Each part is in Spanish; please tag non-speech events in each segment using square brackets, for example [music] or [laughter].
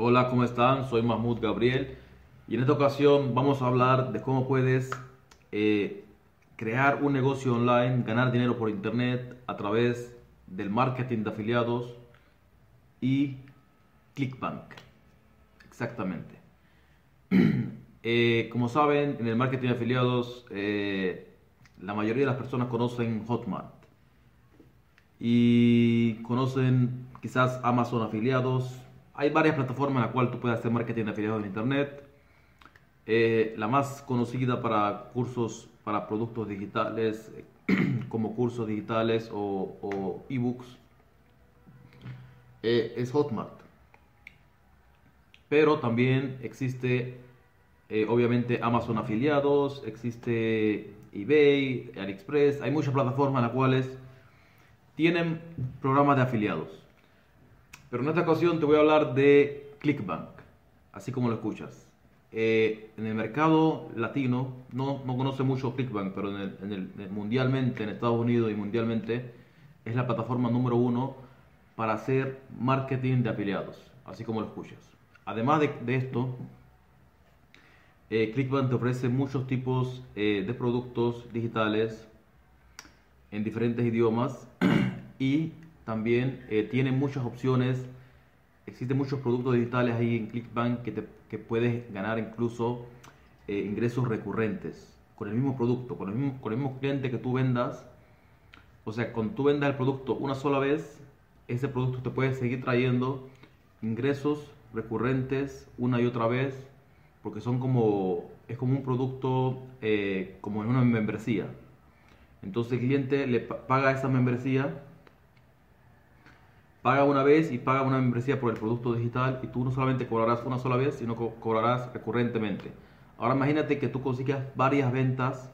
Hola, ¿cómo están? Soy Mahmoud Gabriel y en esta ocasión vamos a hablar de cómo puedes eh, crear un negocio online, ganar dinero por internet a través del marketing de afiliados y Clickbank. Exactamente. [clears throat] Eh, como saben, en el marketing de afiliados eh, la mayoría de las personas conocen Hotmart y conocen quizás Amazon afiliados. Hay varias plataformas en las cuales tú puedes hacer marketing de afiliados en internet. Eh, la más conocida para cursos para productos digitales, [clears throat] como cursos digitales o, ebooks, eh, es Hotmart. Pero también existe, eh, obviamente, Amazon afiliados, existe eBay, AliExpress. Hay muchas plataformas en las cuales tienen programas de afiliados. Pero en esta ocasión te voy a hablar de Clickbank, así como lo escuchas. Eh, en el mercado latino, no, no conoce mucho Clickbank, pero en el, mundialmente, en Estados Unidos y mundialmente, es la plataforma número uno para hacer marketing de afiliados, así como lo escuchas. Además de, esto, eh, Clickbank te ofrece muchos tipos eh, de productos digitales en diferentes idiomas [clears throat] y también eh, tiene muchas opciones. Existen muchos productos digitales ahí en Clickbank que, te, puedes ganar incluso eh, ingresos recurrentes con el mismo producto, con el mismo, con el mismo cliente que tú vendas. O sea, cuando tú vendas el producto una sola vez, ese producto te puede seguir trayendo ingresos recurrentes una y otra vez, porque son como, es como un producto, eh, como en una membresía. Entonces el cliente le paga esa membresía paga una vez y paga una membresía por el producto digital y tú no solamente cobrarás una sola vez, sino que cobrarás recurrentemente. Ahora imagínate que tú consigas varias ventas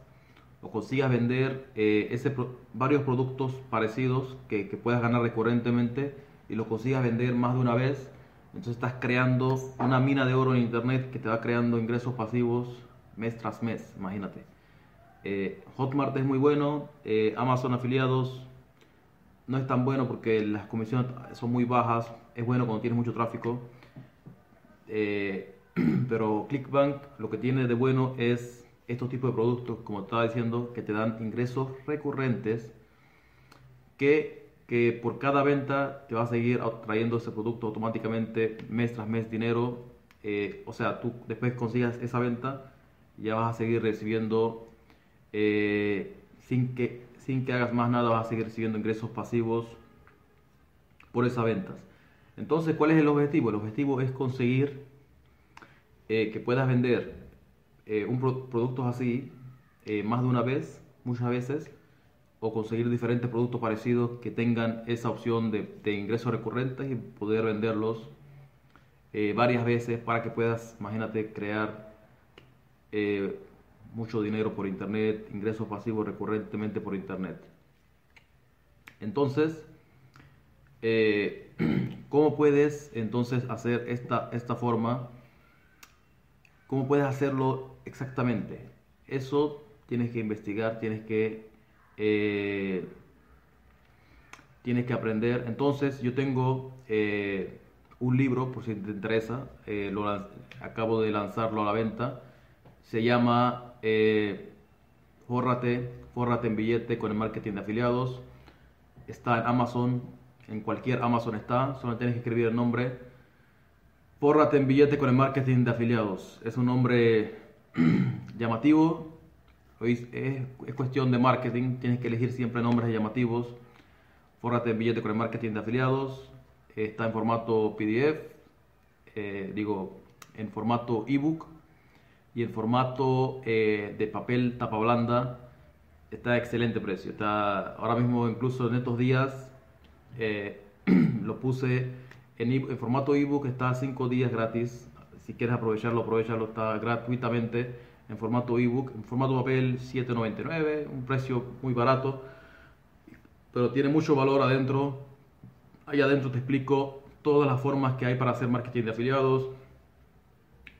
o consigas vender eh, ese, varios productos parecidos que, puedas ganar recurrentemente y los consigas vender más de una vez. Entonces estás creando una mina de oro en internet que te va creando ingresos pasivos mes tras mes, imagínate. Eh, Hotmart es muy bueno, eh, Amazon afiliados no es tan bueno porque las comisiones son muy bajas. Es bueno cuando tienes mucho tráfico. Eh, [clears throat] pero Clickbank lo que tiene de bueno es estos tipos de productos, como estaba diciendo, que te dan ingresos recurrentes que, que por cada venta te va a seguir trayendo ese producto automáticamente mes tras mes dinero. Eh, o sea, tú después consigas esa venta, ya vas a seguir recibiendo eh, sin que sin que hagas más nada vas a seguir recibiendo ingresos pasivos por esas ventas. Entonces, ¿cuál es el objetivo? El objetivo es conseguir eh, que puedas vender eh, un productos así eh, más de una vez, muchas veces, o conseguir diferentes productos parecidos que tengan esa opción de, de ingresos recurrentes y poder venderlos varias veces para que puedas, imagínate, crear mucho dinero por internet, ingresos pasivos recurrentemente por internet. Entonces, eh, [clears throat] ¿cómo puedes entonces hacer esta, esta forma? ¿Cómo puedes hacerlo exactamente? Eso tienes que investigar, tienes que, eh, tienes que aprender. Entonces, yo tengo eh, un libro, por si te interesa, lo, acabo de lanzarlo a la venta. Se llama eh, fórrate, en billete con el marketing de afiliados. Está en Amazon, en cualquier Amazon está, solo tienes que escribir el nombre. Fórrate en billete con el marketing de afiliados. Es un nombre [clears throat] llamativo, es, es, cuestión de marketing, tienes que elegir siempre nombres llamativos. Fórrate en billete con el marketing de afiliados. Está en formato PDF, eh, digo, en formato ebook y el formato eh, de papel tapa blanda está a excelente precio. Está ahora mismo, incluso en estos días, eh, [clears throat] lo puse en, en formato ebook, está 5 días gratis. Si quieres aprovecharlo, aprovechalo, está gratuitamente en formato ebook. En formato papel, 7.99, un precio muy barato, pero tiene mucho valor adentro. Ahí adentro te explico todas las formas que hay para hacer marketing de afiliados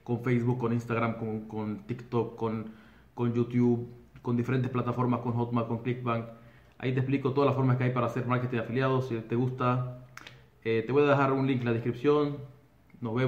con Facebook, con Instagram, con, con TikTok, con, con, YouTube, con diferentes plataformas, con Hotmart, con Clickbank. Ahí te explico todas las formas que hay para hacer marketing de afiliados. Si te gusta, eh, te voy a dejar un link en la descripción. Nos vemos.